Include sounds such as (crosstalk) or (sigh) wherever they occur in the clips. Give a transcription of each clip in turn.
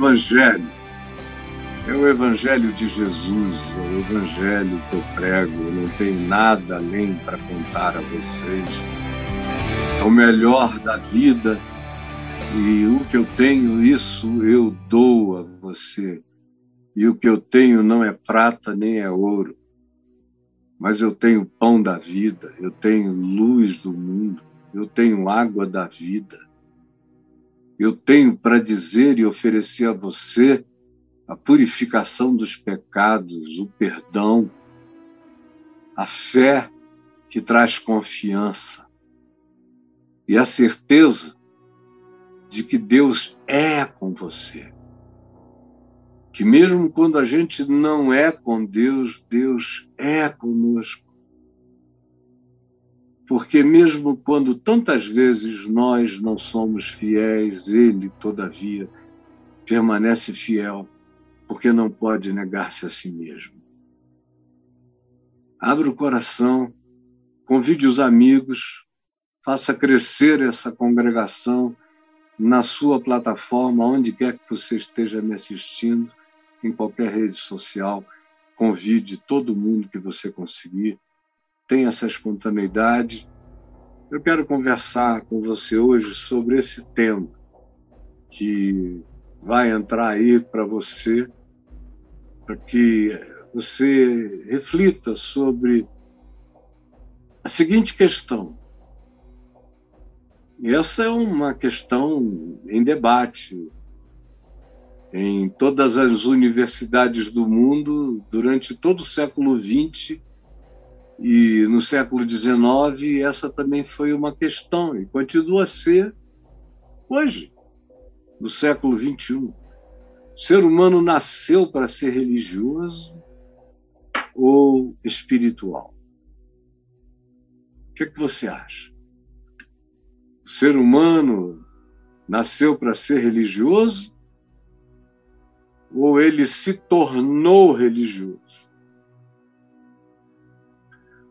Evangelho. É o Evangelho de Jesus, é o Evangelho que eu prego. Eu não tenho nada além para contar a vocês. É o melhor da vida e o que eu tenho, isso eu dou a você. E o que eu tenho não é prata nem é ouro, mas eu tenho pão da vida, eu tenho luz do mundo, eu tenho água da vida. Eu tenho para dizer e oferecer a você a purificação dos pecados, o perdão, a fé que traz confiança e a certeza de que Deus é com você. Que mesmo quando a gente não é com Deus, Deus é conosco. Porque mesmo quando tantas vezes nós não somos fiéis, Ele, todavia, permanece fiel, porque não pode negar-se a si mesmo. Abra o coração, convide os amigos, faça crescer essa congregação na sua plataforma, onde quer que você esteja me assistindo, em qualquer rede social, convide todo mundo que você conseguir, tenha essa espontaneidade. Eu quero conversar com você hoje sobre esse tema que vai entrar aí para você, para que você reflita sobre a seguinte questão: essa é uma questão em debate em todas as universidades do mundo durante todo o século XX e no século XIX essa também foi uma questão e continua a ser hoje, no século XXI. O ser humano nasceu para ser religioso ou espiritual? O que, é que você acha? O ser humano nasceu para ser religioso ou ele se tornou religioso?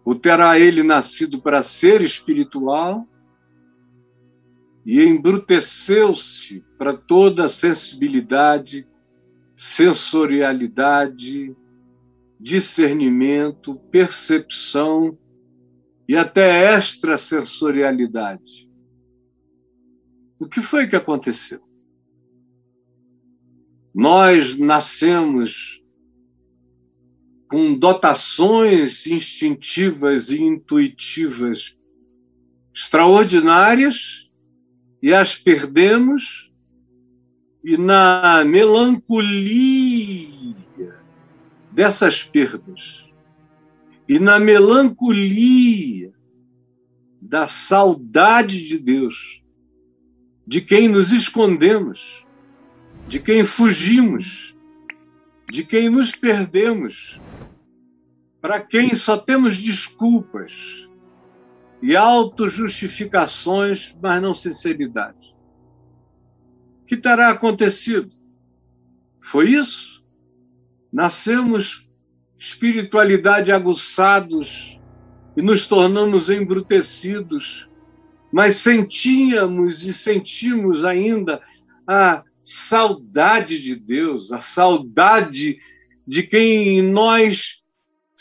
Ou terá ele nascido para ser espiritual e embruteceu-se para toda a sensibilidade, sensorialidade, discernimento, percepção e até extrasensorialidade? O que foi que aconteceu? Nós nascemos com dotações instintivas e intuitivas extraordinárias e as perdemos, e na melancolia dessas perdas, e na melancolia da saudade de Deus, de quem nos escondemos, de quem fugimos, de quem nos perdemos, para quem só temos desculpas e autojustificações, mas não sinceridade. O que terá acontecido? Foi isso? Nascemos espiritualidade aguçados e nos tornamos embrutecidos mas sentíamos e sentimos ainda a saudade de Deus, a saudade de quem nós,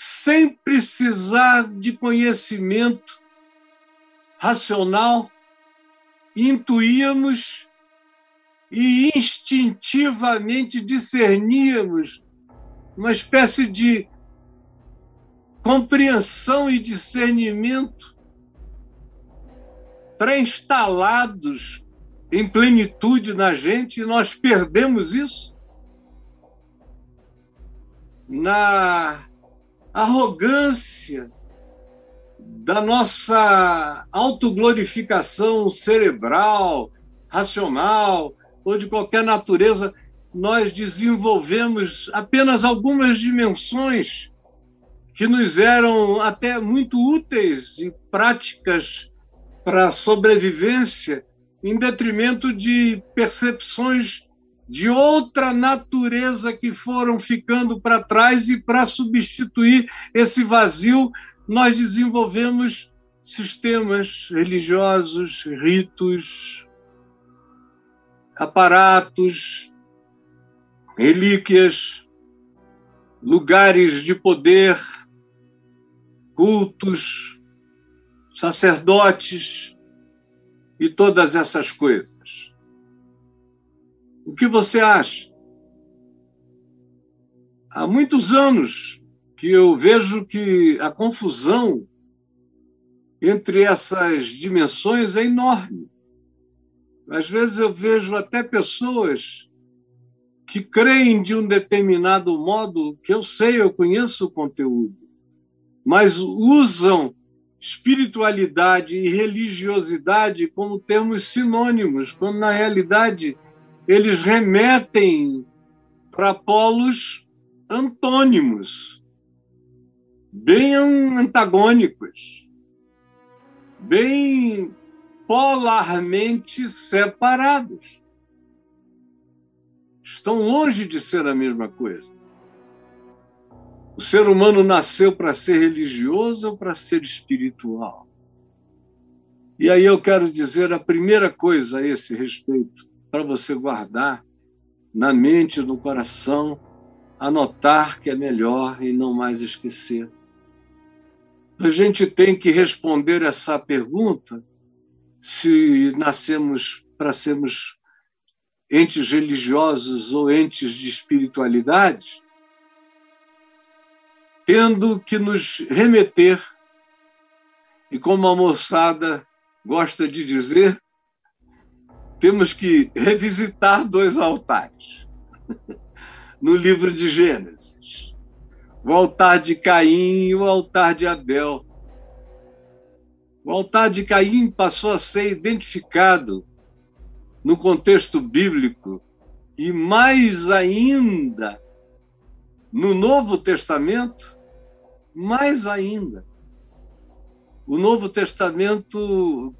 sem precisar de conhecimento racional, intuíamos e instintivamente discerníamos uma espécie de compreensão e discernimento pré-instalados em plenitude na gente e nós perdemos isso na arrogância da nossa autoglorificação cerebral, racional ou de qualquer natureza, nós desenvolvemos apenas algumas dimensões que nos eram até muito úteis e práticas para a sobrevivência em detrimento de percepções de outra natureza que foram ficando para trás e para substituir esse vazio nós desenvolvemos sistemas religiosos, ritos, aparatos relíquias, lugares de poder, cultos, sacerdotes e todas essas coisas. O que você acha? Há muitos anos que eu vejo que a confusão entre essas dimensões é enorme. Às vezes eu vejo até pessoas que creem de um determinado modo, que eu sei, eu conheço o conteúdo, mas usam espiritualidade e religiosidade como termos sinônimos, quando na realidade eles remetem para polos antônimos, bem antagônicos, bem polarmente separados. Estão longe de ser a mesma coisa. O ser humano nasceu para ser religioso ou para ser espiritual? E aí eu quero dizer a primeira coisa a esse respeito, para você guardar na mente, no coração, anotar que é melhor e não mais esquecer. A gente tem que responder essa pergunta se nascemos para sermos entes religiosos ou entes de espiritualidade, tendo que nos remeter, e como a moçada gosta de dizer, temos que revisitar dois altares. (laughs) No livro de Gênesis: o altar de Caim e o altar de Abel. O altar de Caim passou a ser identificado no contexto bíblico e mais ainda no Novo Testamento mais ainda, o Novo Testamento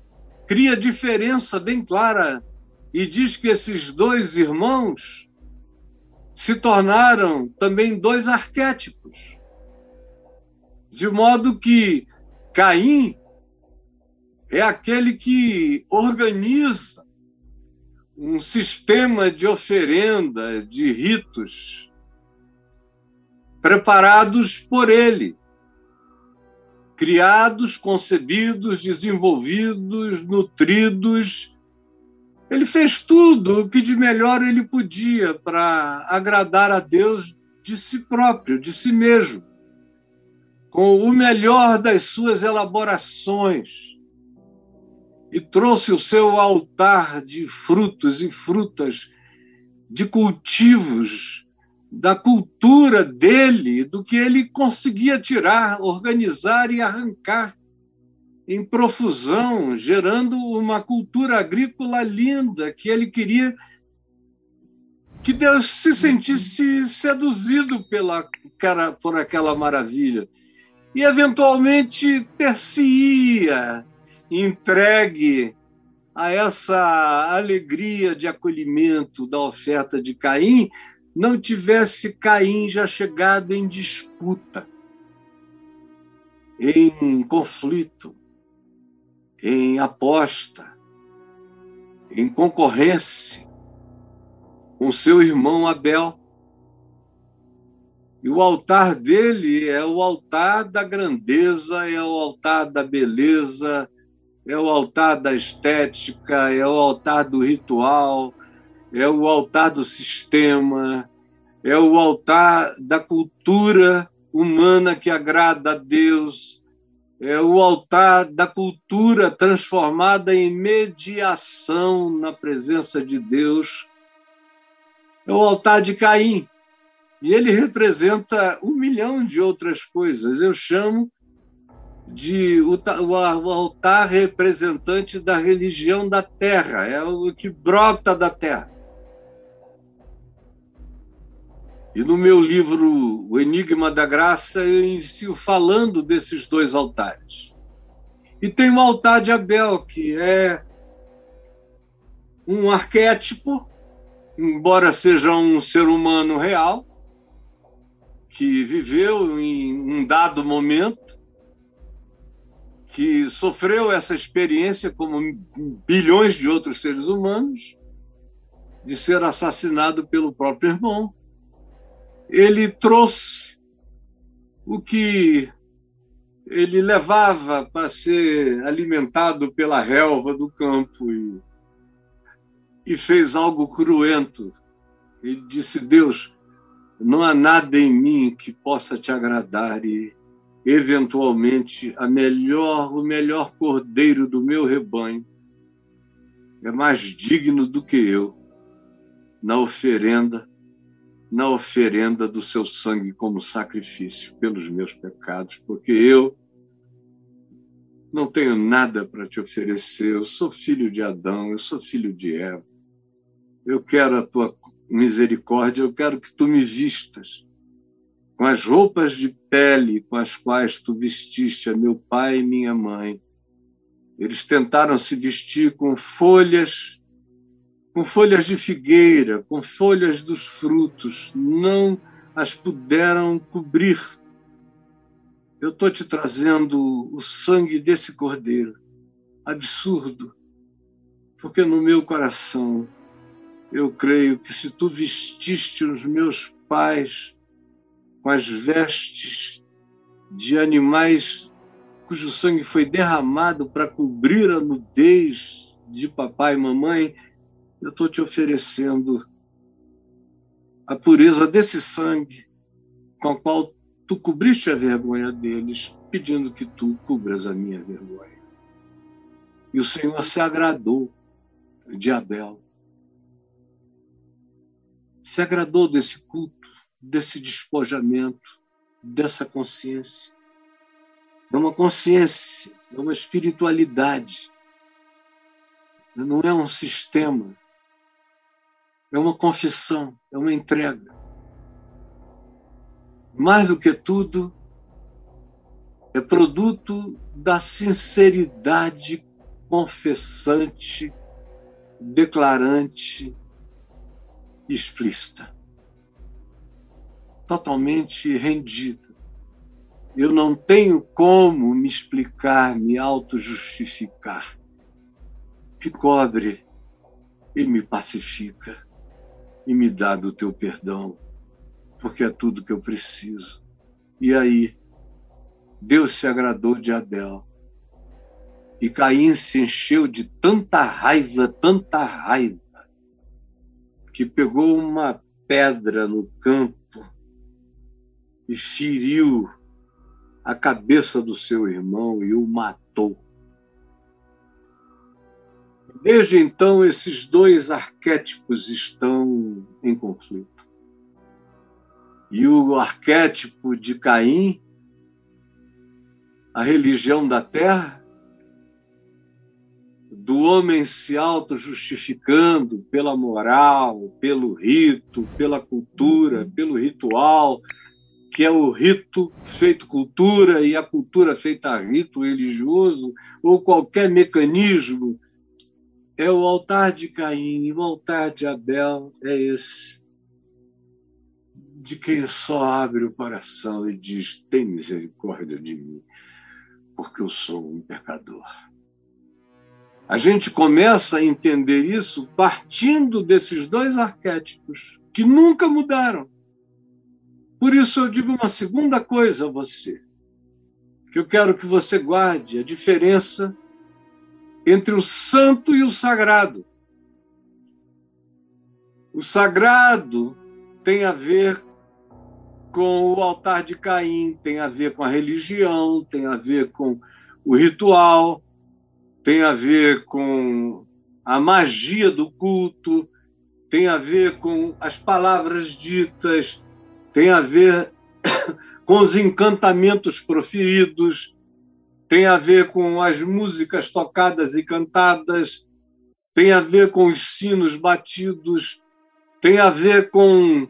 cria diferença bem clara e diz que esses dois irmãos se tornaram também dois arquétipos. De modo que Caim é aquele que organiza um sistema de oferenda, de ritos, preparados por ele criados, concebidos, desenvolvidos, nutridos. Ele fez tudo o que de melhor ele podia para agradar a Deus de si próprio, de si mesmo, com o melhor das suas elaborações. E trouxe o seu altar de frutos e frutas, de cultivos, da cultura dele, do que ele conseguia tirar, organizar e arrancar em profusão, gerando uma cultura agrícola linda que ele queria que Deus se sentisse seduzido pela cara por aquela maravilha. E eventualmente ter-se-ia entregue a essa alegria de acolhimento da oferta de Caim, não tivesse Caim já chegado em disputa, em conflito, em aposta, em concorrência com seu irmão Abel. E o altar dele é o altar da grandeza, é o altar da beleza, é o altar da estética, é o altar do ritual, é o altar do sistema, é o altar da cultura humana que agrada a Deus, é o altar da cultura transformada em mediação na presença de Deus. É o altar de Caim. E ele representa um milhão de outras coisas. Eu chamo de o, o, altar representante da religião da terra, é o que brota da terra. E no meu livro O Enigma da Graça, eu inicio falando desses dois altares. E tem o altar de Abel, que é um arquétipo, embora seja um ser humano real, que viveu em um dado momento, que sofreu essa experiência como bilhões de outros seres humanos, de ser assassinado pelo próprio irmão ele trouxe o que ele levava para ser alimentado pela relva do campo e, e fez algo cruento. Ele disse: Deus, não há nada em mim que possa te agradar e eventualmente a melhor o melhor cordeiro do meu rebanho é mais digno do que eu na oferenda na oferenda do seu sangue como sacrifício pelos meus pecados, porque eu não tenho nada para te oferecer. Eu sou filho de Adão, eu sou filho de Eva. Eu quero a tua misericórdia, eu quero que tu me vistas com as roupas de pele com as quais tu vestiste a meu pai e minha mãe. Eles tentaram se vestir com folhas, com folhas de figueira, com folhas dos frutos, não as puderam cobrir. Eu estou te trazendo o sangue desse cordeiro. Absurdo, porque no meu coração eu creio que se tu vestiste os meus pais com as vestes de animais cujo sangue foi derramado para cobrir a nudez de papai e mamãe, eu estou te oferecendo a pureza desse sangue com a qual tu cobriste a vergonha deles, pedindo que tu cubras a minha vergonha. E o Senhor se agradou de Abel se agradou desse culto, desse despojamento, dessa consciência. É uma consciência, é uma espiritualidade. Não é um sistema. É uma confissão, é uma entrega. Mais do que tudo, é produto da sinceridade confessante, declarante, explícita, totalmente rendida. Eu não tenho como me explicar, me auto-justificar. Me cobre e me pacifica e me dá do teu perdão, porque é tudo que eu preciso. E aí, Deus se agradou de Abel. E Caim se encheu de tanta raiva, tanta raiva, que pegou uma pedra no campo e feriu a cabeça do seu irmão e o matou. Desde então, esses dois arquétipos estão em conflito. E o arquétipo de Caim, a religião da terra, do homem se auto-justificando pela moral, pelo rito, pela cultura, pelo ritual, que é o rito feito cultura e a cultura feita rito religioso, ou qualquer mecanismo, é o altar de Caim e o altar de Abel é esse, de quem só abre o coração e diz: tem misericórdia de mim, porque eu sou um pecador. A gente começa a entender isso partindo desses dois arquétipos que nunca mudaram. Por isso eu digo uma segunda coisa a você, que eu quero que você guarde a diferença entre o santo e o sagrado. O sagrado tem a ver com o altar de Caim, tem a ver com a religião, tem a ver com o ritual, tem a ver com a magia do culto, tem a ver com as palavras ditas, tem a ver (coughs) com os encantamentos proferidos, tem a ver com as músicas tocadas e cantadas, tem a ver com os sinos batidos, tem a ver com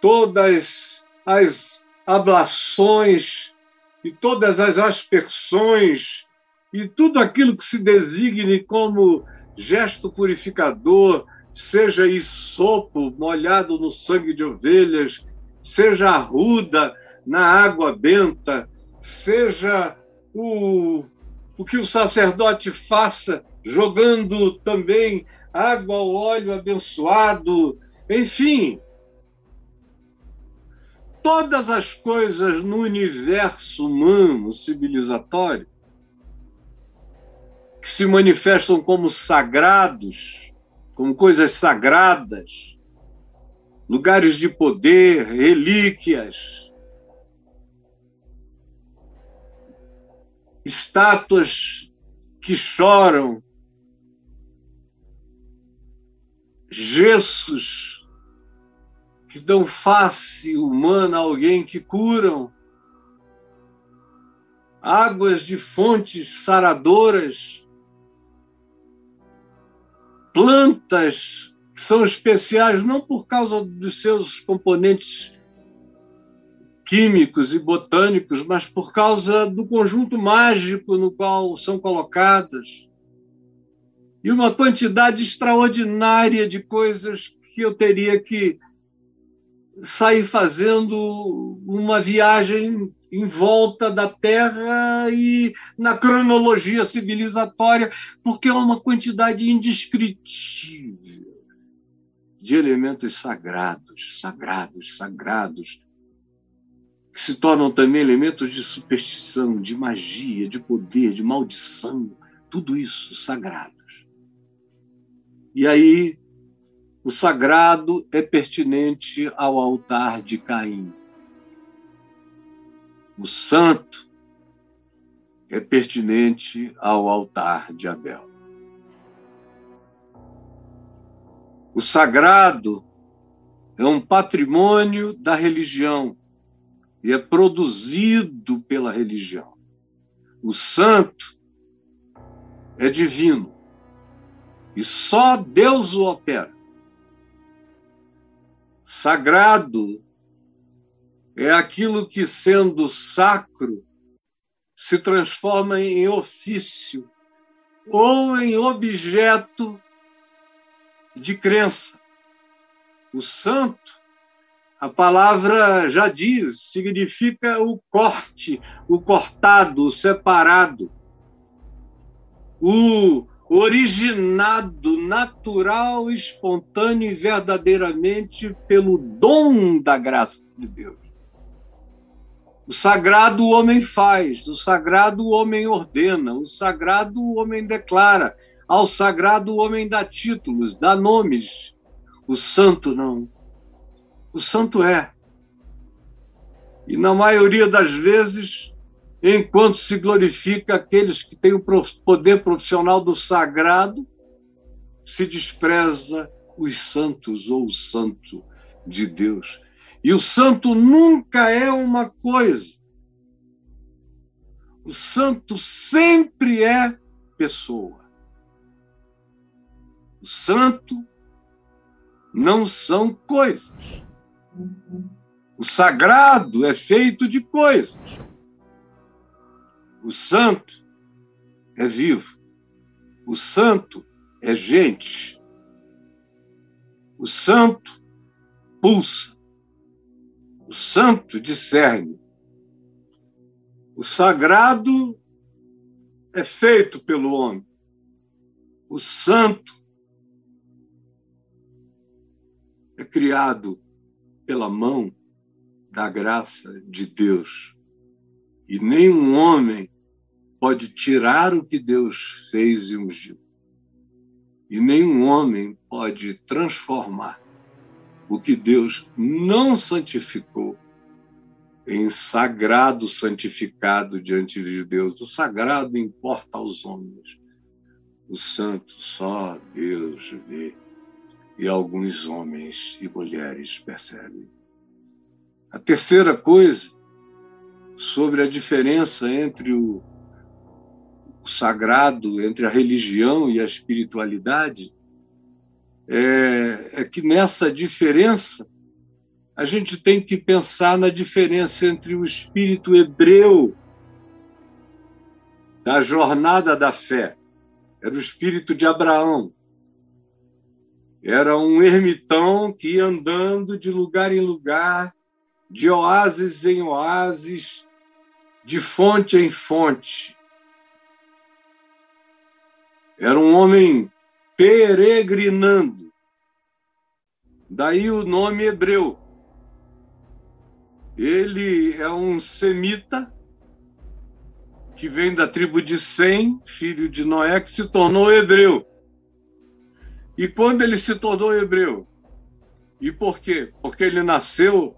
todas as ablações e todas as aspersões e tudo aquilo que se designe como gesto purificador, seja isopo molhado no sangue de ovelhas, seja arruda na água benta, seja o, o que o sacerdote faça, jogando também água ao óleo abençoado, enfim. todas as coisas no universo humano civilizatório que se manifestam como sagrados, como coisas sagradas, lugares de poder, relíquias, estátuas que choram, gessos que dão face humana a alguém que curam, águas de fontes saradoras, plantas que são especiais não por causa dos seus componentes químicos e botânicos, mas por causa do conjunto mágico no qual são colocadas. E uma quantidade extraordinária de coisas que eu teria que sair fazendo uma viagem em volta da Terra e na cronologia civilizatória, porque é uma quantidade indescritível de elementos sagrados, sagrados, sagrados, se tornam também elementos de superstição, de magia, de poder, de maldição, tudo isso sagrados. E aí, o sagrado é pertinente ao altar de Caim. O santo é pertinente ao altar de Abel. O sagrado é um patrimônio da religião e é produzido pela religião. O santo é divino e só Deus o opera. Sagrado é aquilo que, sendo sacro, se transforma em ofício ou em objeto de crença. O santo a palavra já diz, significa o corte, o cortado, o separado, o originado, natural, espontâneo e verdadeiramente pelo dom da graça de Deus. O sagrado o homem faz, o sagrado o homem ordena, o sagrado o homem declara, ao sagrado o homem dá títulos, dá nomes. O santo não o santo é. E na maioria das vezes, enquanto se glorifica aqueles que têm o poder profissional do sagrado, se despreza os santos ou o santo de Deus. E o santo nunca é uma coisa. O santo sempre é pessoa. O santo não são coisas. O sagrado é feito de coisas. O santo é vivo. O santo é gente. O santo pulsa. O santo discerne. O sagrado é feito pelo homem. O santo é criado pela mão da graça de Deus. E nenhum homem pode tirar o que Deus fez e ungiu. E nenhum homem pode transformar o que Deus não santificou em sagrado santificado diante de Deus. O sagrado importa aos homens. O santo só Deus vê e alguns homens e mulheres percebem. A terceira coisa sobre a diferença entre o, o sagrado, entre a religião e a espiritualidade, é, é que nessa diferença a gente tem que pensar na diferença entre o espírito hebreu da jornada da fé, era o espírito de Abraão, era um ermitão que ia andando de lugar em lugar, de oásis em oásis, de fonte em fonte. Era um homem peregrinando. Daí o nome hebreu. Ele é um semita que vem da tribo de Sem, filho de Noé, que se tornou hebreu. E quando ele se tornou hebreu? E por quê? Porque ele nasceu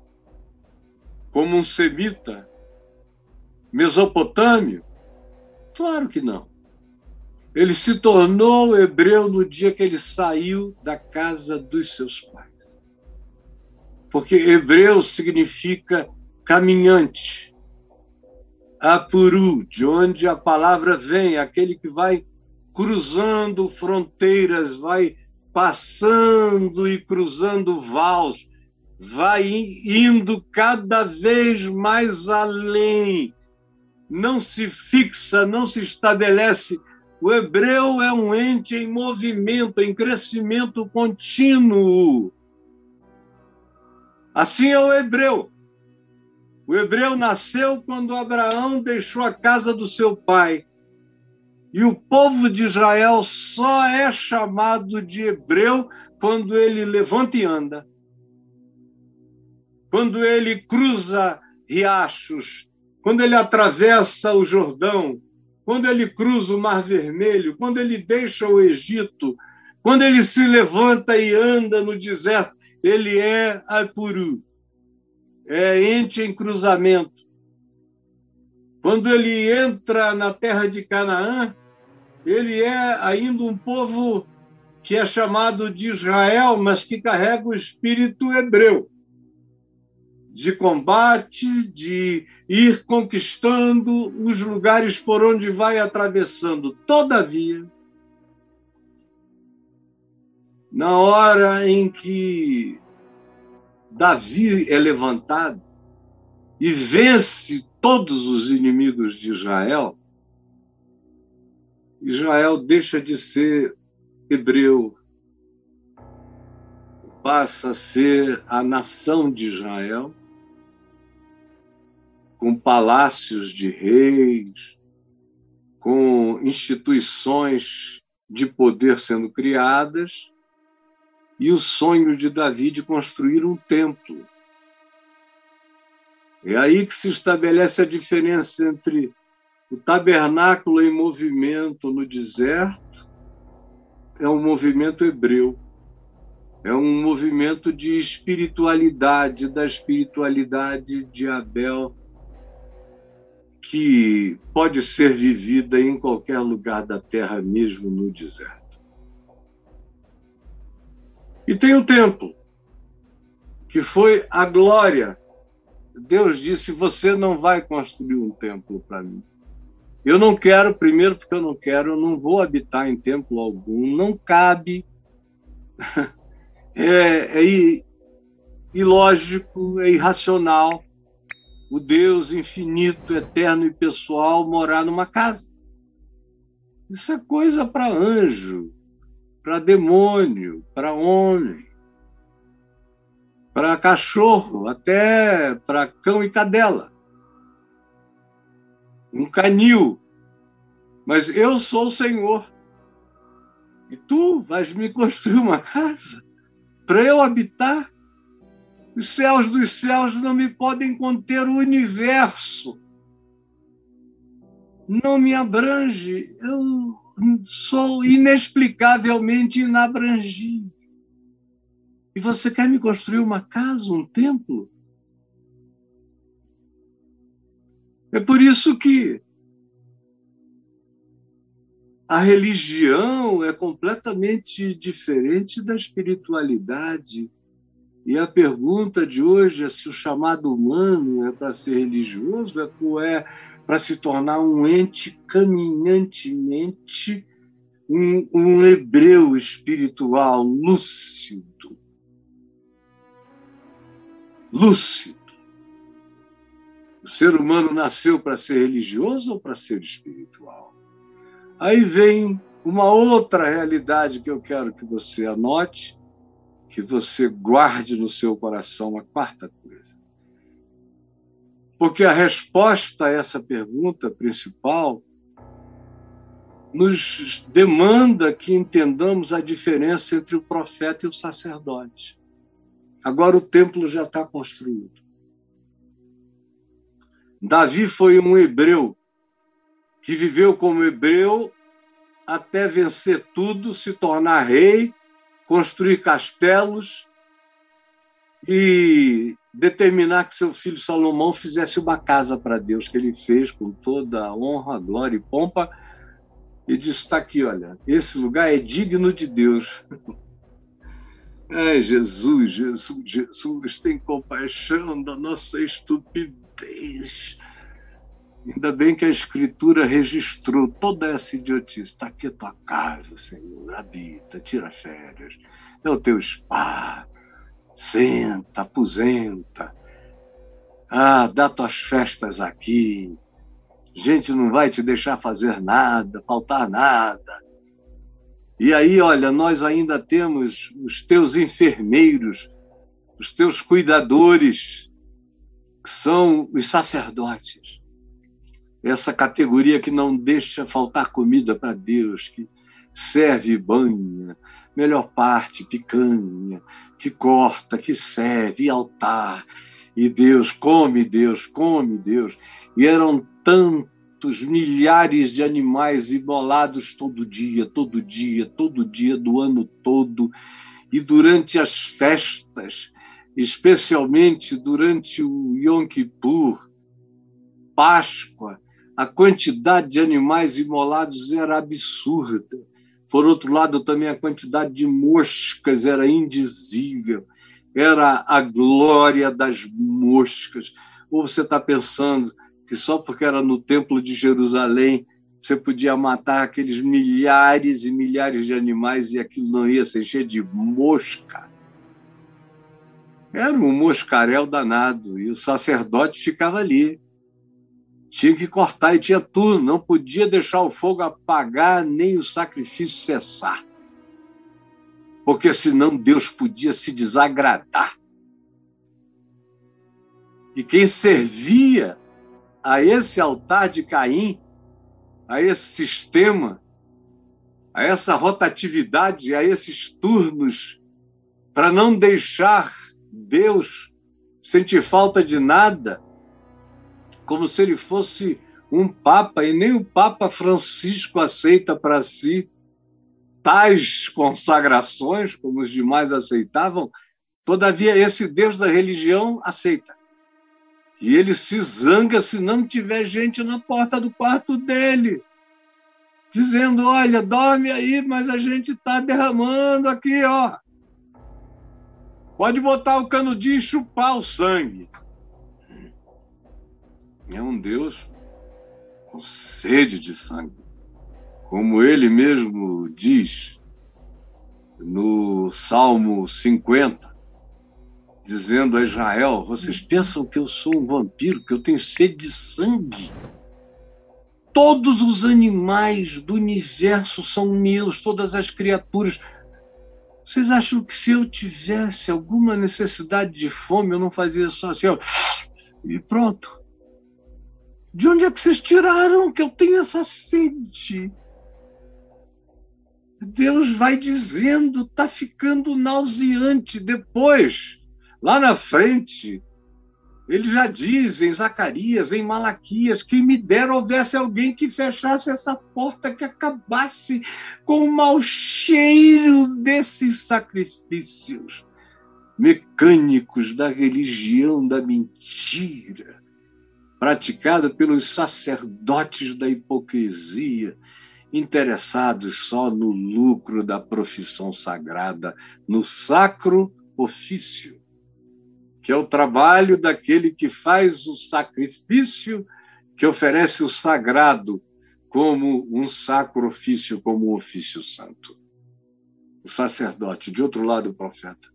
como um semita mesopotâmio? Claro que não. Ele se tornou hebreu no dia que ele saiu da casa dos seus pais. Porque hebreu significa caminhante apuru, de onde a palavra vem, aquele que vai cruzando fronteiras, vai passando e cruzando vals, vai indo cada vez mais além, não se fixa, não se estabelece. O hebreu é um ente em movimento, em crescimento contínuo. Assim é o hebreu. O hebreu nasceu quando Abraão deixou a casa do seu pai. E o povo de Israel só é chamado de hebreu quando ele levanta e anda. Quando ele cruza riachos, quando ele atravessa o Jordão, quando ele cruza o Mar Vermelho, quando ele deixa o Egito, quando ele se levanta e anda no deserto, ele é Apuru é ente em cruzamento. Quando ele entra na terra de Canaã, ele é ainda um povo que é chamado de Israel, mas que carrega o espírito hebreu de combate, de ir conquistando os lugares por onde vai atravessando. Todavia, na hora em que Davi é levantado e vence todos os inimigos de Israel, Israel deixa de ser hebreu, passa a ser a nação de Israel, com palácios de reis, com instituições de poder sendo criadas, e o sonho de Davi de construir um templo. É aí que se estabelece a diferença entre o tabernáculo em movimento no deserto, é um movimento hebreu, é um movimento de espiritualidade, da espiritualidade de Abel, que pode ser vivida em qualquer lugar da terra, mesmo no deserto. E tem o templo, que foi a glória. Deus disse: Você não vai construir um templo para mim. Eu não quero, primeiro, porque eu não quero, eu não vou habitar em templo algum, não cabe. (laughs) É, é ilógico, é irracional o Deus infinito, eterno e pessoal morar numa casa. Isso é coisa para anjo, para demônio, para homem, para cachorro, até para cão e cadela. Um canil. Mas eu sou o Senhor. E tu vais me construir uma casa para eu habitar. Os céus dos céus não me podem conter o universo. Não me abrange. Eu sou inexplicavelmente inabrangível. E você quer me construir uma casa, um templo? É por isso que a religião é completamente diferente da espiritualidade. E a pergunta de hoje é se o chamado humano é para ser religioso ou é para se tornar um ente caminhantemente, um, um hebreu espiritual lúcido. Lúcido. O ser humano nasceu para ser religioso ou para ser espiritual? Aí vem uma outra realidade que eu quero que você anote, que você guarde no seu coração, uma quarta coisa. Porque a resposta a essa pergunta principal nos demanda que entendamos a diferença entre o profeta e o sacerdote. Agora o templo já está construído. Davi foi um hebreu que viveu como hebreu até vencer tudo, se tornar rei, construir castelos e determinar que seu filho Salomão fizesse uma casa para Deus, que ele fez com toda a honra, glória e pompa, e disse: está aqui, olha, esse lugar é digno de Deus. Ai, (laughs) Jesus, Jesus, Jesus, tem compaixão da nossa estupidez. Ainda bem que a Escritura registrou toda essa idiotice. Está aqui a tua casa, Senhor, habita, tira férias, é o teu spa, senta, aposenta. Ah, dá tuas festas aqui. Gente não vai te deixar fazer nada, faltar nada. E aí, olha, nós ainda temos os teus enfermeiros, os teus cuidadores, que são os sacerdotes essa categoria que não deixa faltar comida para Deus, que serve banha, melhor parte, picanha, que corta, que serve, altar. E Deus, come Deus, come Deus. E eram tantos milhares de animais imolados todo dia, todo dia, todo dia do ano todo. E durante as festas, especialmente durante o Yom Kippur, Páscoa, a quantidade de animais imolados era absurda. Por outro lado, também a quantidade de moscas era indizível. Era a glória das moscas. Ou você está pensando que só porque era no Templo de Jerusalém você podia matar aqueles milhares e milhares de animais e aquilo não ia ser cheio de mosca? Era um moscaréu danado e o sacerdote ficava ali tinha que cortar e tinha tudo, não podia deixar o fogo apagar nem o sacrifício cessar. Porque senão Deus podia se desagradar. E quem servia a esse altar de Caim, a esse sistema, a essa rotatividade, a esses turnos, para não deixar Deus sentir falta de nada, como se ele fosse um papa, e nem o Papa Francisco aceita para si tais consagrações, como os demais aceitavam, todavia esse Deus da religião aceita. E ele se zanga se não tiver gente na porta do quarto dele, dizendo: Olha, dorme aí, mas a gente está derramando aqui, ó. Pode botar o canudinho e chupar o sangue é um Deus com sede de sangue. Como ele mesmo diz no Salmo 50, dizendo a Israel: Vocês pensam que eu sou um vampiro, que eu tenho sede de sangue? Todos os animais do universo são meus, todas as criaturas. Vocês acham que se eu tivesse alguma necessidade de fome, eu não fazia só assim, ó, e pronto. De onde é que vocês tiraram que eu tenho essa sede? Deus vai dizendo, está ficando nauseante. Depois, lá na frente, ele já diz em Zacarias, em Malaquias, que me dera houvesse alguém que fechasse essa porta, que acabasse com o mau cheiro desses sacrifícios mecânicos da religião da mentira praticada pelos sacerdotes da hipocrisia, interessados só no lucro da profissão sagrada, no sacro ofício, que é o trabalho daquele que faz o sacrifício, que oferece o sagrado como um sacro ofício, como um ofício santo. O sacerdote, de outro lado, o profeta.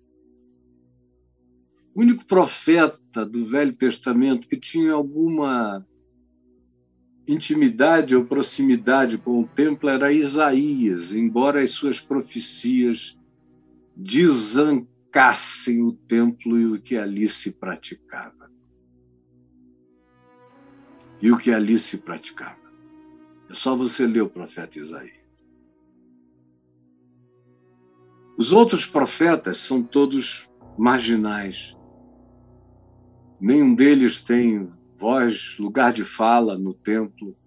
O único profeta do Velho Testamento que tinha alguma intimidade ou proximidade com o templo era Isaías, embora as suas profecias desancassem o templo e o que ali se praticava. E o que ali se praticava. É só você ler o profeta Isaías. Os outros profetas são todos marginais, Nenhum deles tem voz, lugar de fala no templo.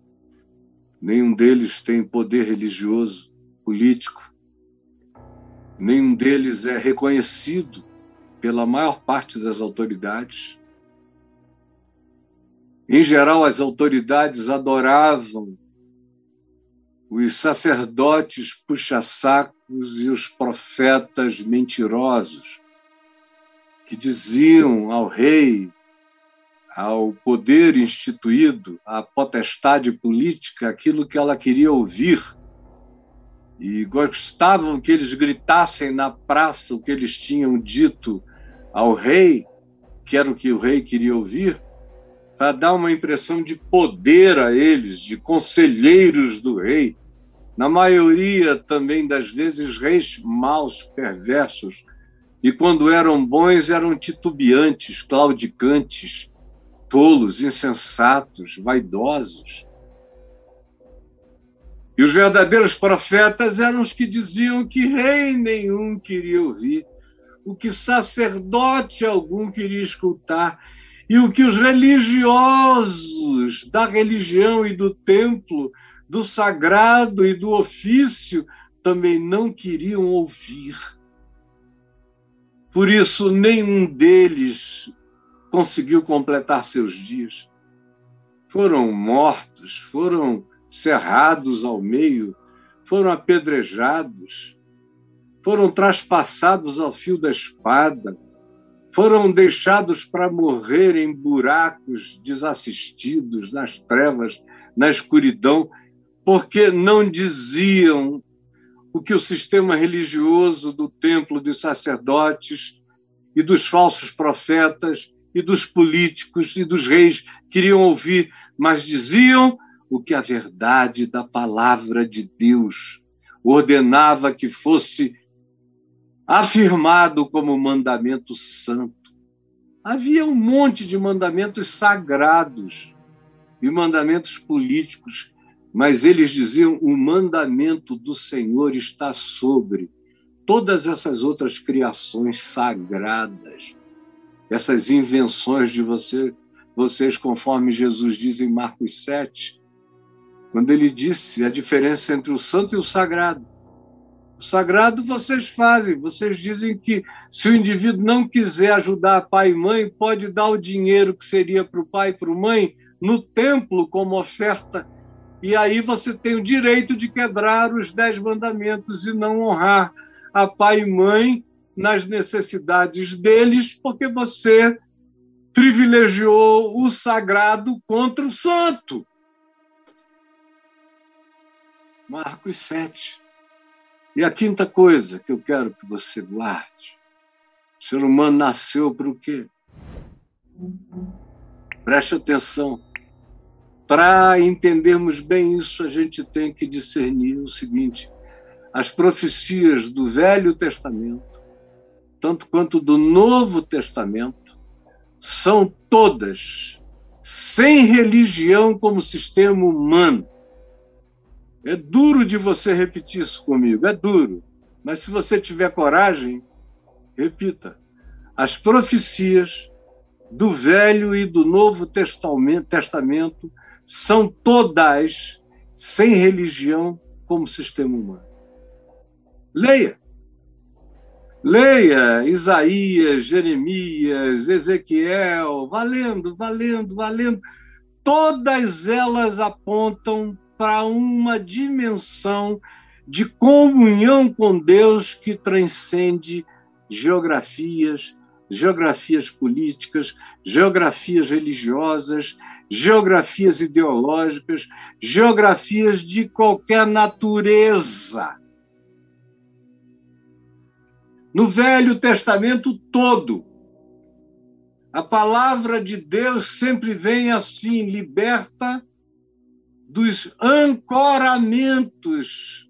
Nenhum deles tem poder religioso, político. Nenhum deles é reconhecido pela maior parte das autoridades. Em geral, as autoridades adoravam os sacerdotes puxa-sacos e os profetas mentirosos, que diziam ao rei, ao poder instituído, à potestade política, aquilo que ela queria ouvir. E gostavam que eles gritassem na praça o que eles tinham dito ao rei, que era o que o rei queria ouvir, para dar uma impressão de poder a eles, de conselheiros do rei. Na maioria também das vezes, reis maus, perversos, e quando eram bons, eram titubeantes, claudicantes, tolos, insensatos, vaidosos. E os verdadeiros profetas eram os que diziam que rei nenhum queria ouvir, o que sacerdote algum queria escutar, e o que os religiosos da religião e do templo, do sagrado e do ofício também não queriam ouvir. Por isso, nenhum deles conseguiu completar seus dias. Foram mortos, foram cerrados ao meio, foram apedrejados, foram traspassados ao fio da espada, foram deixados para morrer em buracos desassistidos, nas trevas, na escuridão, porque não diziam o que o sistema religioso do templo dos sacerdotes e dos falsos profetas e dos políticos e dos reis queriam ouvir, mas diziam o que a verdade da palavra de Deus ordenava que fosse afirmado como mandamento santo. Havia um monte de mandamentos sagrados e mandamentos políticos mas eles diziam: o mandamento do Senhor está sobre todas essas outras criações sagradas, essas invenções de você, vocês, conforme Jesus diz em Marcos 7, quando ele disse a diferença entre o santo e o sagrado. O sagrado vocês fazem, vocês dizem que se o indivíduo não quiser ajudar pai e mãe, pode dar o dinheiro que seria para o pai e para a mãe no templo como oferta e aí você tem o direito de quebrar os dez mandamentos e não honrar a pai e mãe nas necessidades deles, porque você privilegiou o sagrado contra o santo. Marcos 7. E a quinta coisa que eu quero que você guarde: o ser humano nasceu para o quê? Preste atenção. Para entendermos bem isso, a gente tem que discernir o seguinte: as profecias do Velho Testamento, tanto quanto do Novo Testamento, são todas sem religião como sistema humano. É duro de você repetir isso comigo, é duro. Mas se você tiver coragem, repita. As profecias do Velho e do Novo Testamento são todas sem religião como sistema humano. Leia. Leia Isaías, Jeremias, Ezequiel, valendo, valendo, valendo. Todas elas apontam para uma dimensão de comunhão com Deus que transcende geografias, geografias políticas, geografias religiosas, geografias ideológicas, geografias de qualquer natureza. No Velho Testamento todo, a palavra de Deus sempre vem assim, liberta dos ancoramentos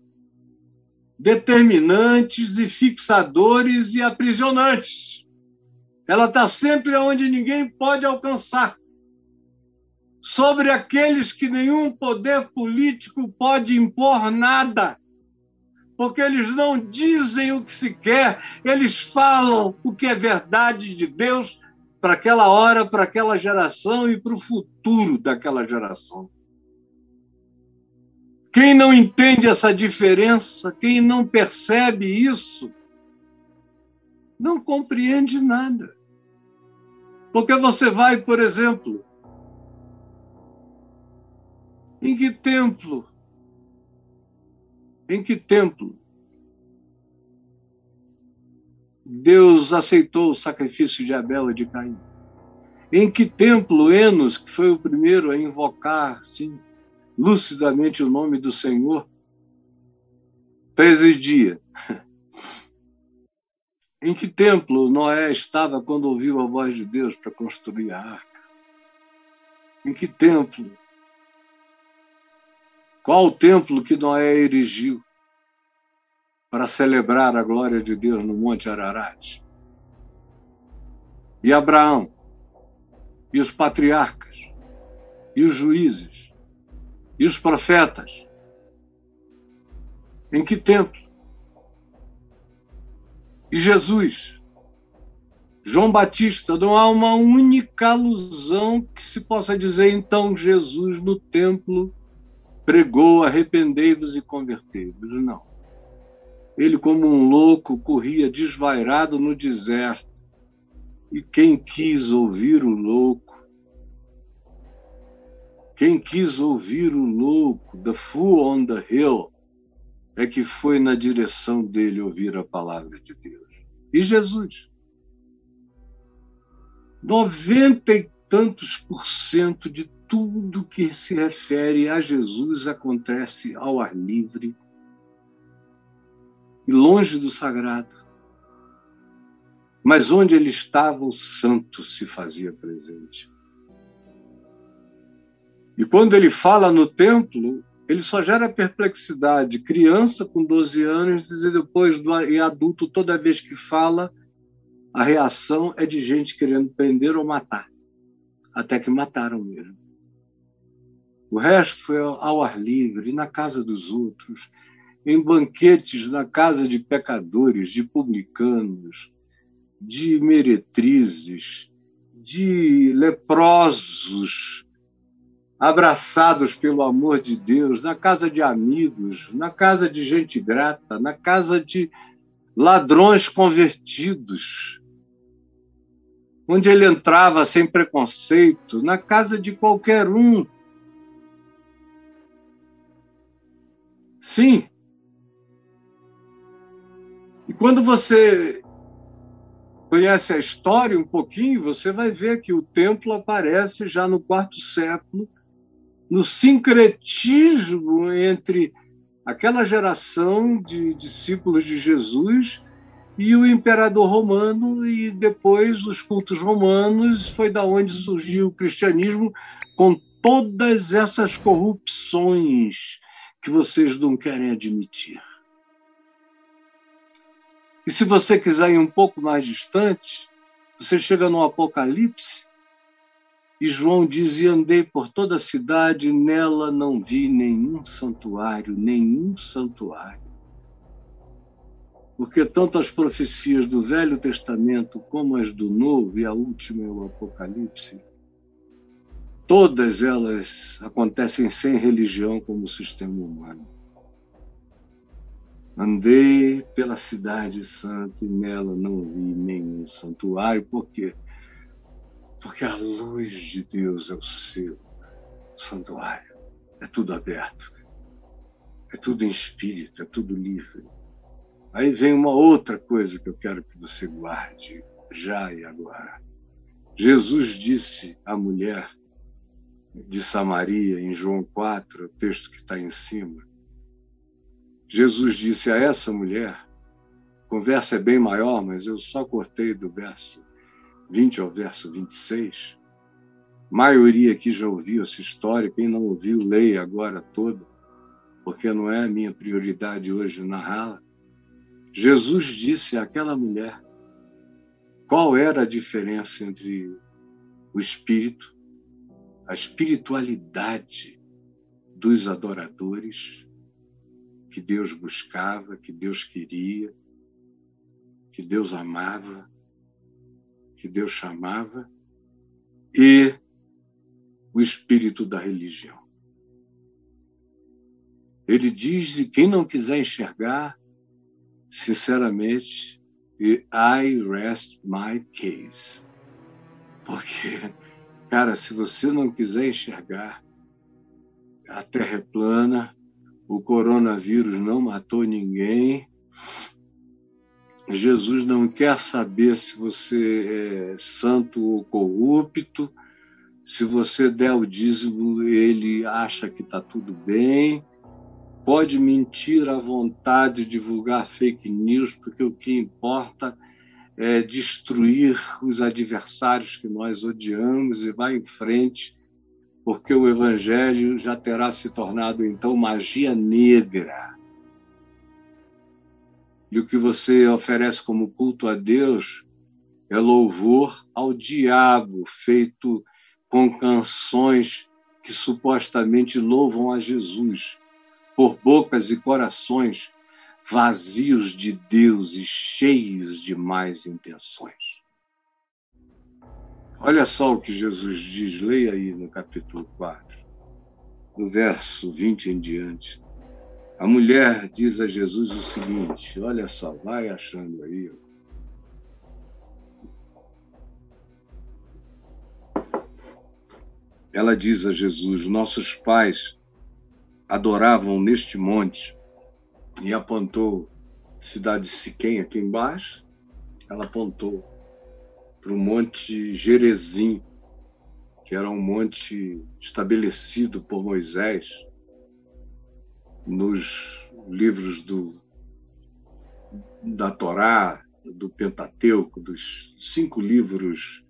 determinantes e fixadores e aprisionantes. Ela está sempre onde ninguém pode alcançar sobre aqueles que nenhum poder político pode impor nada, porque eles não dizem o que se quer, eles falam o que é verdade de Deus para aquela hora, para aquela geração e para o futuro daquela geração. Quem não entende essa diferença, quem não percebe isso, não compreende nada. Porque você vai, por exemplo, em que templo? Em que templo Deus aceitou o sacrifício de Abel e de Caim? Em que templo Enos, que foi o primeiro a invocar, sim, lucidamente o nome do Senhor, presidia? (laughs) Em que templo Noé estava quando ouviu a voz de Deus para construir a arca? Em que templo? Qual o templo que Noé erigiu para celebrar a glória de Deus no Monte Ararat? E Abraão? E os patriarcas? E os juízes? E os profetas? Em que templo? e Jesus. João Batista, não há uma única alusão que se possa dizer, então, Jesus no templo pregou: arrependei-vos e convertei-vos. Não. Ele, como um louco, corria desvairado no deserto. E quem quis ouvir o louco, quem quis ouvir o louco, the fool on the hill, é que foi na direção dele ouvir a palavra de Deus e Jesus. Noventa e tantos por cento de tudo que se refere a Jesus acontece ao ar livre e longe do sagrado. Mas onde ele estava, o santo se fazia presente. E quando ele fala no templo, ele só gera perplexidade. Criança com 12 anos e depois e adulto, toda vez que fala, a reação é de gente querendo prender ou matar. Até que mataram mesmo. O resto foi ao ar livre, na casa dos outros, em banquetes na casa de pecadores, de publicanos, de meretrizes, de leprosos, abraçados pelo amor de Deus, na casa de amigos, na casa de gente grata, na casa de ladrões convertidos, onde ele entrava sem preconceito, na casa de qualquer um. Sim. E quando você conhece a história um pouquinho, você vai ver que o templo aparece já no quarto século no sincretismo entre aquela geração de discípulos de Jesus e o imperador romano e depois os cultos romanos foi da onde surgiu o cristianismo com todas essas corrupções que vocês não querem admitir. E se você quiser ir um pouco mais distante, você chega no Apocalipse e João diz: E andei por toda a cidade, nela não vi nenhum santuário, nenhum santuário. Porque tanto as profecias do Velho Testamento como as do Novo, e a última é o Apocalipse, todas elas acontecem sem religião como sistema humano. Andei pela cidade santa e nela não vi nenhum santuário, por quê? Porque a luz de Deus é o seu santuário. É tudo aberto. É tudo em espírito, é tudo livre. Aí vem uma outra coisa que eu quero que você guarde já e agora. Jesus disse à mulher de Samaria, em João 4, o texto que está em cima. Jesus disse a essa mulher, conversa é bem maior, mas eu só cortei do verso 20 ao verso 26. A maioria aqui já ouviu essa história, quem não ouviu, leia agora toda, porque não é a minha prioridade hoje narrá-la. Jesus disse àquela mulher qual era a diferença entre o espírito, a espiritualidade dos adoradores que Deus buscava, que Deus queria, que Deus amava, que Deus chamava, e o espírito da religião. Ele diz: que quem não quiser enxergar, sinceramente, I rest my case. Porque, cara, se você não quiser enxergar, a Terra é plana, o coronavírus não matou ninguém, Jesus não quer saber se você é santo ou corrupto, se você der o dízimo, ele acha que está tudo bem. Pode mentir à vontade, divulgar fake news, porque o que importa é destruir os adversários que nós odiamos e vai em frente, porque o evangelho já terá se tornado então magia negra. E o que você oferece como culto a Deus é louvor ao diabo, feito com canções que supostamente louvam a Jesus por bocas e corações vazios de Deus e cheios de más intenções. Olha só o que Jesus diz, leia aí no capítulo 4, no verso 20 em diante. A mulher diz a Jesus o seguinte: olha só, vai achando aí. Ela diz a Jesus: nossos pais adoravam neste monte, e apontou cidade de Siquém aqui embaixo, ela apontou para o monte Gerezim, que era um monte estabelecido por Moisés nos livros do, da Torá, do Pentateuco, dos cinco livros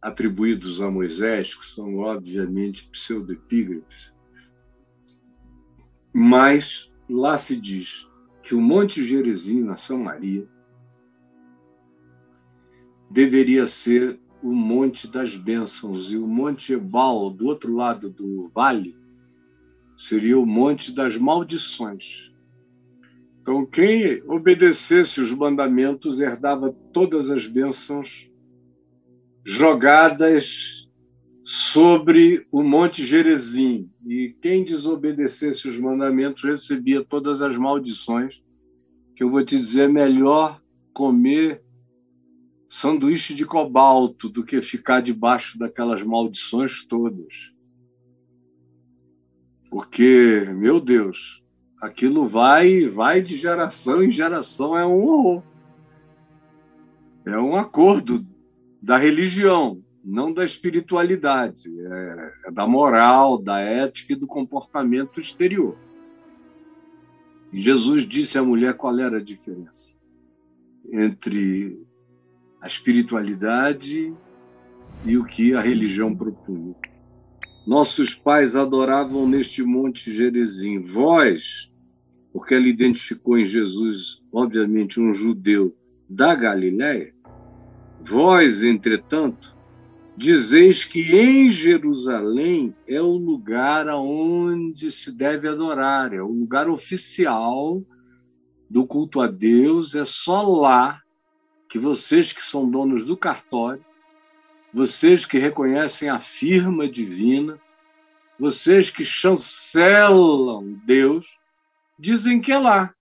atribuídos a Moisés, que são obviamente pseudoepígrafes, mas lá se diz que o Monte Gerizim, na São Maria, deveria ser o Monte das Bênçãos, e o Monte Ebal, do outro lado do vale, seria o Monte das Maldições. Então, quem obedecesse os mandamentos herdava todas as bênçãos jogadas sobre o Monte Gerezim, e quem desobedecesse os mandamentos recebia todas as maldições, que eu vou te dizer, é melhor comer sanduíche de cobalto do que ficar debaixo daquelas maldições todas. Porque, meu Deus, aquilo vai vai de geração em geração, é um. É um acordo da religião não da espiritualidade, é, é da moral, da ética e do comportamento exterior. E Jesus disse à mulher qual era a diferença entre a espiritualidade e o que a religião propunha. Nossos pais adoravam neste monte Gerezim. Vós, porque ela identificou em Jesus, obviamente, um judeu da Galiléia, vós, entretanto, Dizeis que em Jerusalém é o lugar aonde se deve adorar, é o lugar oficial do culto a Deus, é só lá que vocês que são donos do cartório, vocês que reconhecem a firma divina, vocês que chancelam Deus, dizem que é lá.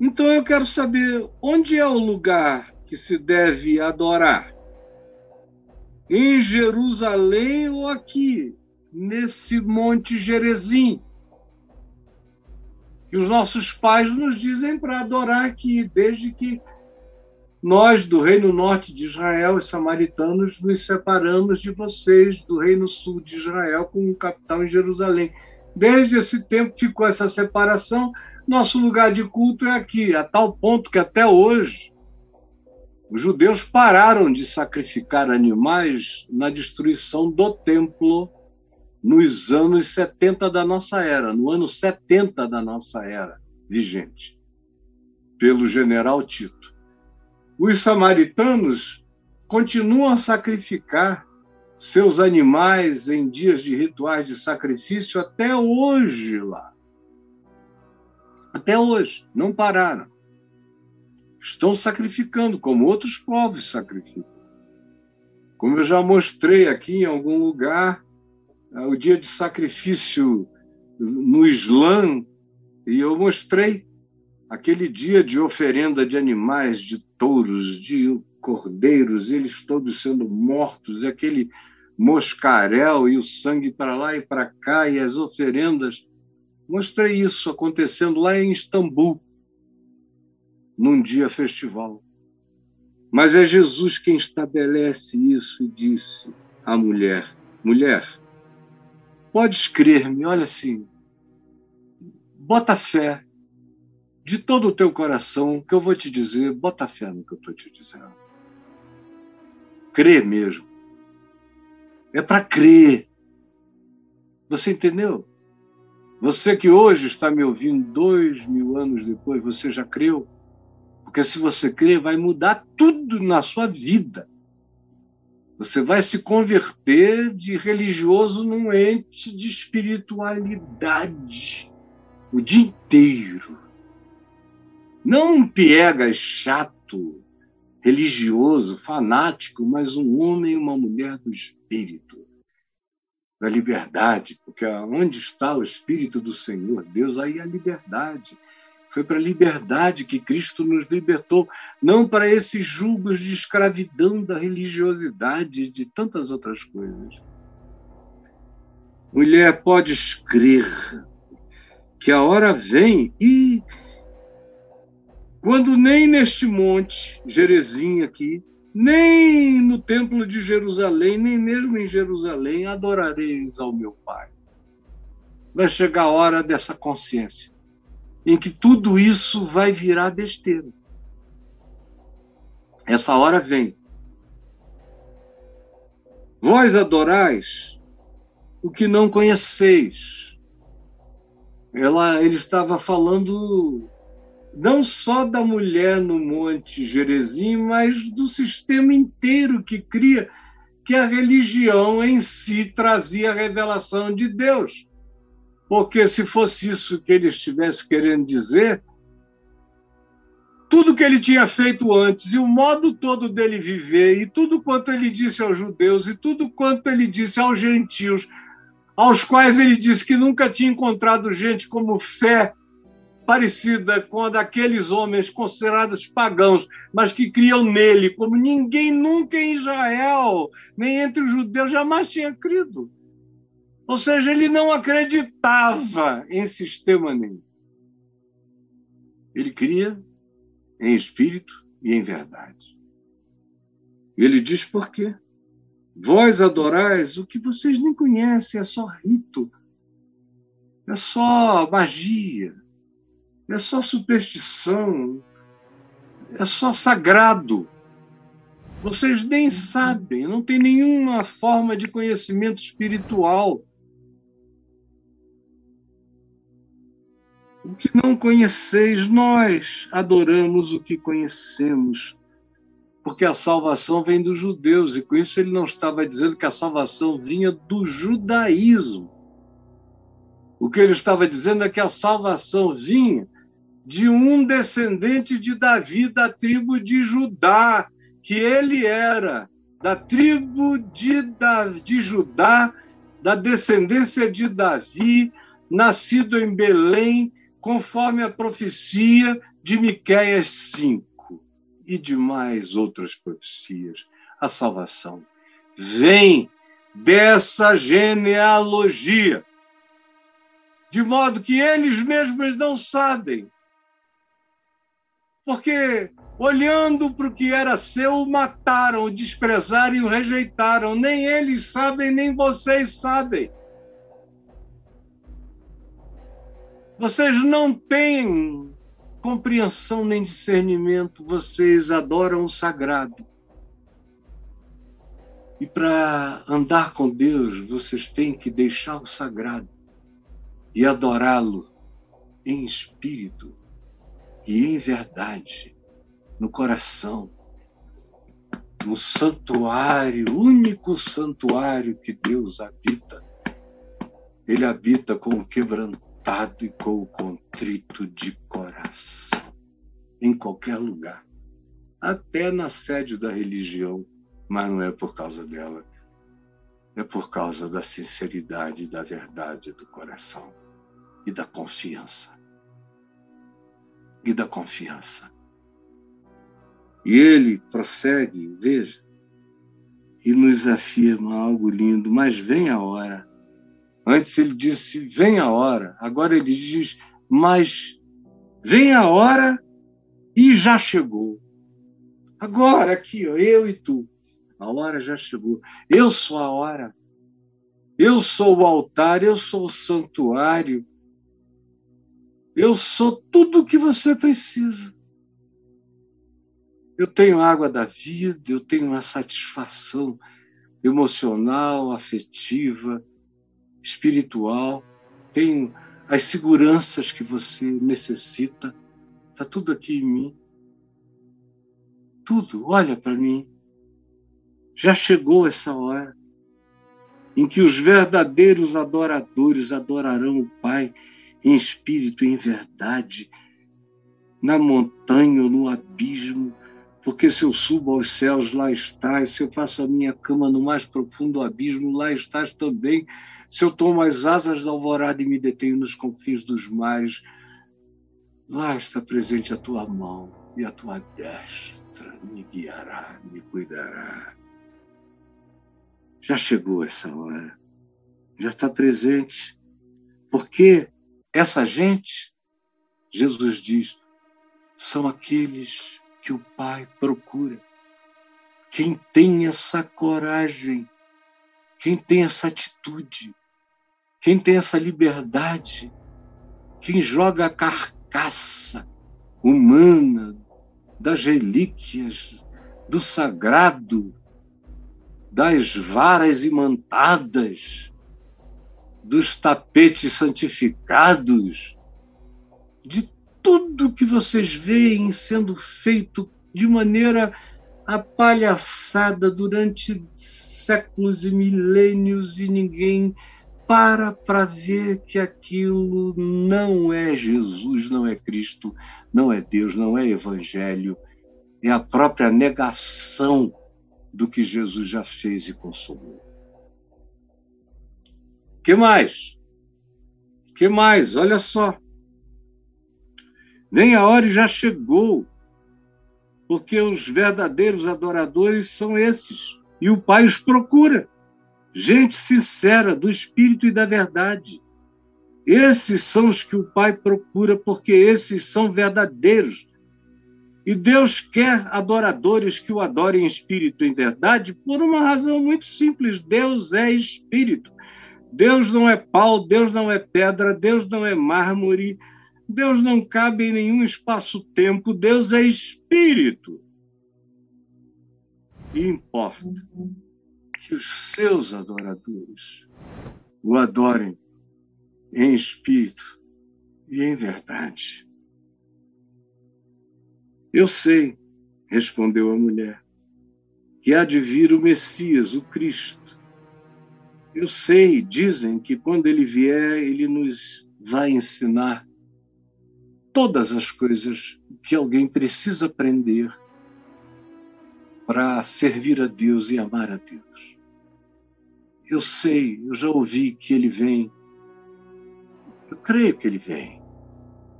Então eu quero saber onde é o lugar que se deve adorar? Em Jerusalém ou aqui, nesse Monte Gerezim? Que os nossos pais nos dizem para adorar aqui, desde que nós, do Reino Norte de Israel e samaritanos, nos separamos de vocês, do Reino Sul de Israel, com o capital em Jerusalém. Desde esse tempo ficou essa separação. Nosso lugar de culto é aqui, a tal ponto que até hoje os judeus pararam de sacrificar animais na destruição do templo nos anos 70 da nossa era, no ano 70 da nossa era vigente, pelo general Tito. Os samaritanos continuam a sacrificar seus animais em dias de rituais de sacrifício até hoje lá. Até hoje, não pararam Estão sacrificando, como outros povos sacrificam. Como eu já mostrei aqui em algum lugar, é o dia de sacrifício no Islã, e eu mostrei aquele dia de oferenda de animais, de touros, de cordeiros, eles todos sendo mortos, aquele moscarel e o sangue para lá e para cá, e as oferendas. Mostrei isso acontecendo lá em Istambul, num dia festival. Mas é Jesus quem estabelece isso e disse à mulher: Mulher, podes crer-me, olha assim, bota fé de todo o teu coração, que eu vou te dizer, bota fé no que eu estou te dizendo. Crê mesmo. É para crer. Você entendeu? Você que hoje está me ouvindo dois mil anos depois, você já creu? Porque se você crer, vai mudar tudo na sua vida. Você vai se converter de religioso num ente de espiritualidade o dia inteiro. Não um piegas chato, religioso, fanático, mas um homem e uma mulher do espírito, da liberdade, porque onde está o espírito do Senhor Deus, aí a liberdade. Foi para a liberdade que Cristo nos libertou, não para esses julgos de escravidão da religiosidade e de tantas outras coisas. Mulher, podes crer que a hora vem e quando nem neste monte, Jerezim aqui, nem no templo de Jerusalém, nem mesmo em Jerusalém, adorareis ao meu Pai. Vai chegar a hora dessa consciência, em que tudo isso vai virar besteira. Essa hora vem. Vós adorais o que não conheceis. Ela, ele estava falando não só da mulher no Monte Gerezim, mas do sistema inteiro que cria que a religião em si trazia a revelação de Deus. Porque se fosse isso que ele estivesse querendo dizer, tudo que ele tinha feito antes e o modo todo dele viver e tudo quanto ele disse aos judeus e tudo quanto ele disse aos gentios, aos quais ele disse que nunca tinha encontrado gente como fé parecida com a daqueles homens considerados pagãos, mas que criam nele, como ninguém nunca em Israel, nem entre os judeus, jamais tinha crido. Ou seja, ele não acreditava em sistema nenhum. Ele cria em espírito e em verdade. Ele diz por quê? Vós adorais o que vocês nem conhecem, é só rito, é só magia, é só superstição, é só sagrado. Vocês nem sabem, não tem nenhuma forma de conhecimento espiritual. O que não conheceis, nós adoramos o que conhecemos, porque a salvação vem dos judeus, e com isso ele não estava dizendo que a salvação vinha do judaísmo. O que ele estava dizendo é que a salvação vinha de um descendente de Davi, da tribo de Judá, que ele era da tribo de, de Judá, da descendência de Davi, nascido em Belém, conforme a profecia de Miqueias 5 e de mais outras profecias. A salvação vem dessa genealogia, de modo que eles mesmos não sabem porque olhando para o que era seu, mataram, o desprezaram e o rejeitaram. Nem eles sabem, nem vocês sabem. Vocês não têm compreensão nem discernimento, vocês adoram o sagrado. E para andar com Deus, vocês têm que deixar o sagrado e adorá-lo em espírito e em verdade, no coração, no santuário, único santuário que Deus habita. Ele habita com o quebrantado e com o contrito de coração, em qualquer lugar. até na sede da religião, mas não é por causa dela, é por causa da sinceridade da verdade do coração e da confiança. E da confiança. E ele prossegue, veja, e nos afirma algo lindo, mas vem a hora. Antes ele disse, vem a hora. Agora ele diz, mas vem a hora e já chegou. Agora, aqui, ó, eu e tu. A hora já chegou. Eu sou a hora. Eu sou o altar, eu sou o santuário. Eu sou tudo o que você precisa. Eu tenho água da vida, eu tenho uma satisfação emocional, afetiva, espiritual, tenho as seguranças que você necessita. Está tudo aqui em mim. Tudo, olha para mim. Já chegou essa hora em que os verdadeiros adoradores adorarão o Pai em espírito e em verdade, na montanha ou no abismo, porque se eu subo aos céus, lá estás, se eu faço a minha cama no mais profundo abismo, lá estás também, se eu tomo as asas da alvorada e me detenho nos confins dos mares, lá está presente a tua mão e a tua destra me guiará, me cuidará. Já chegou essa hora, já está presente, porque essa gente, Jesus diz, são aqueles que o Pai procura. Quem tem essa coragem, quem tem essa atitude, quem tem essa liberdade, quem joga a carcaça humana das relíquias, do sagrado, das varas imantadas, dos tapetes santificados, de tudo que vocês veem sendo feito de maneira apalhaçada durante séculos e milênios e ninguém para para ver que aquilo não é Jesus, não é Cristo, não é Deus, não é Evangelho, é a própria negação do que Jesus já fez e consumou que mais? que mais? Olha só. Nem a hora já chegou, porque os verdadeiros adoradores são esses, e o Pai os procura. Gente sincera, do espírito e da verdade. Esses são os que o Pai procura, porque esses são verdadeiros. E Deus quer adoradores que o adorem em espírito e em verdade por uma razão muito simples: Deus é espírito. Deus não é pau, Deus não é pedra, Deus não é mármore, Deus não cabe em nenhum espaço-tempo, Deus é espírito. E importa que os seus adoradores o adorem em espírito e em verdade. Eu sei, respondeu a mulher, que há de vir o Messias, o Cristo eu sei, dizem que quando ele vier, ele nos vai ensinar todas as coisas que alguém precisa aprender para servir a Deus e amar a Deus. Eu sei, eu já ouvi que ele vem. Eu creio que ele vem.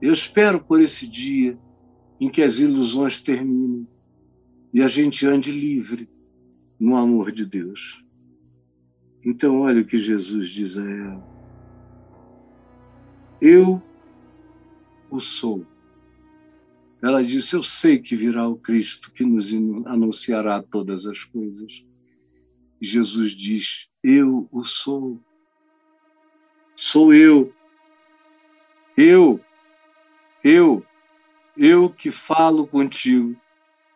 Eu espero por esse dia em que as ilusões terminem e a gente ande livre no amor de Deus. Então, olha o que Jesus diz a ela: Eu o sou. Ela disse: Eu sei que virá o Cristo que nos anunciará todas as coisas. E Jesus diz: Eu o sou. Sou eu. Eu, eu, eu que falo contigo,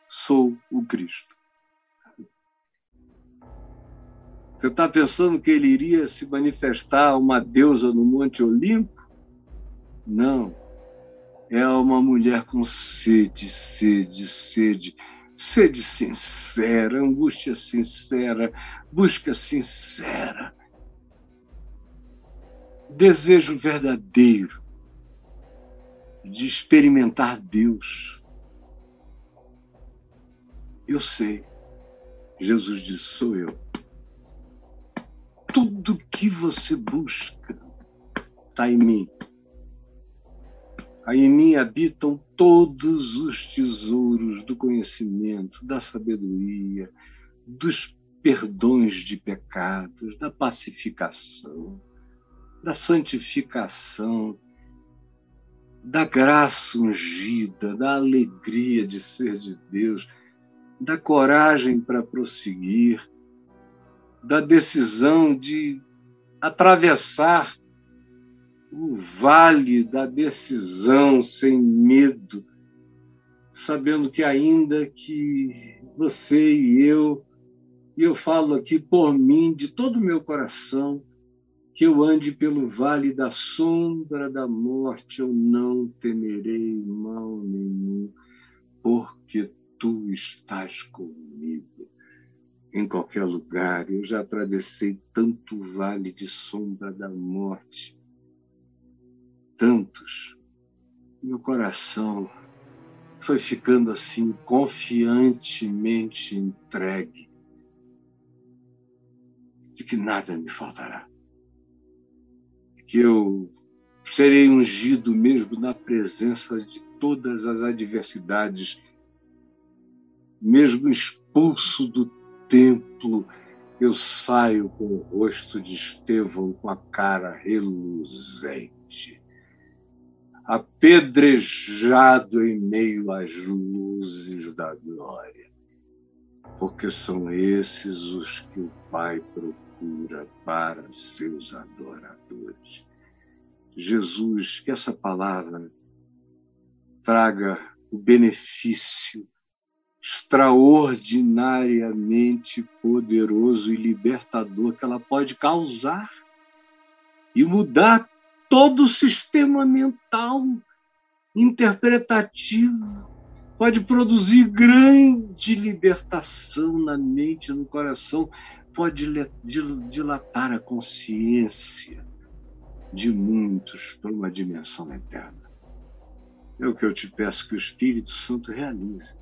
sou o Cristo. Você está pensando que ele iria se manifestar uma deusa no Monte Olimpo? Não. É uma mulher com sede, sede, sede, sede sincera, angústia sincera, busca sincera, desejo verdadeiro de experimentar Deus. Eu sei. Jesus disse: Sou eu. Tudo que você busca está em mim. Aí em mim habitam todos os tesouros do conhecimento, da sabedoria, dos perdões de pecados, da pacificação, da santificação, da graça ungida, da alegria de ser de Deus, da coragem para prosseguir, da decisão de atravessar o vale da decisão sem medo, sabendo que ainda que você e eu, e eu falo aqui por mim, de todo o meu coração, que eu ande pelo vale da sombra da morte, eu não temerei mal nenhum, porque tu estás comigo. Em qualquer lugar, eu já atravessei tanto vale de sombra da morte. Tantos, meu coração foi ficando assim confiantemente entregue de que nada me faltará, que eu serei ungido mesmo na presença de todas as adversidades, mesmo expulso do templo, eu saio com o rosto de Estevão com a cara reluzente apedrejado em meio às luzes da glória, porque são esses os que o Pai procura para seus adoradores. Jesus, que essa palavra traga o benefício extraordinariamente poderoso e libertador que ela pode causar e mudar todo o sistema mental interpretativo pode produzir grande libertação na mente, no coração, pode dilatar a consciência de muitos para uma dimensão eterna. É o que eu te peço que o Espírito Santo realize.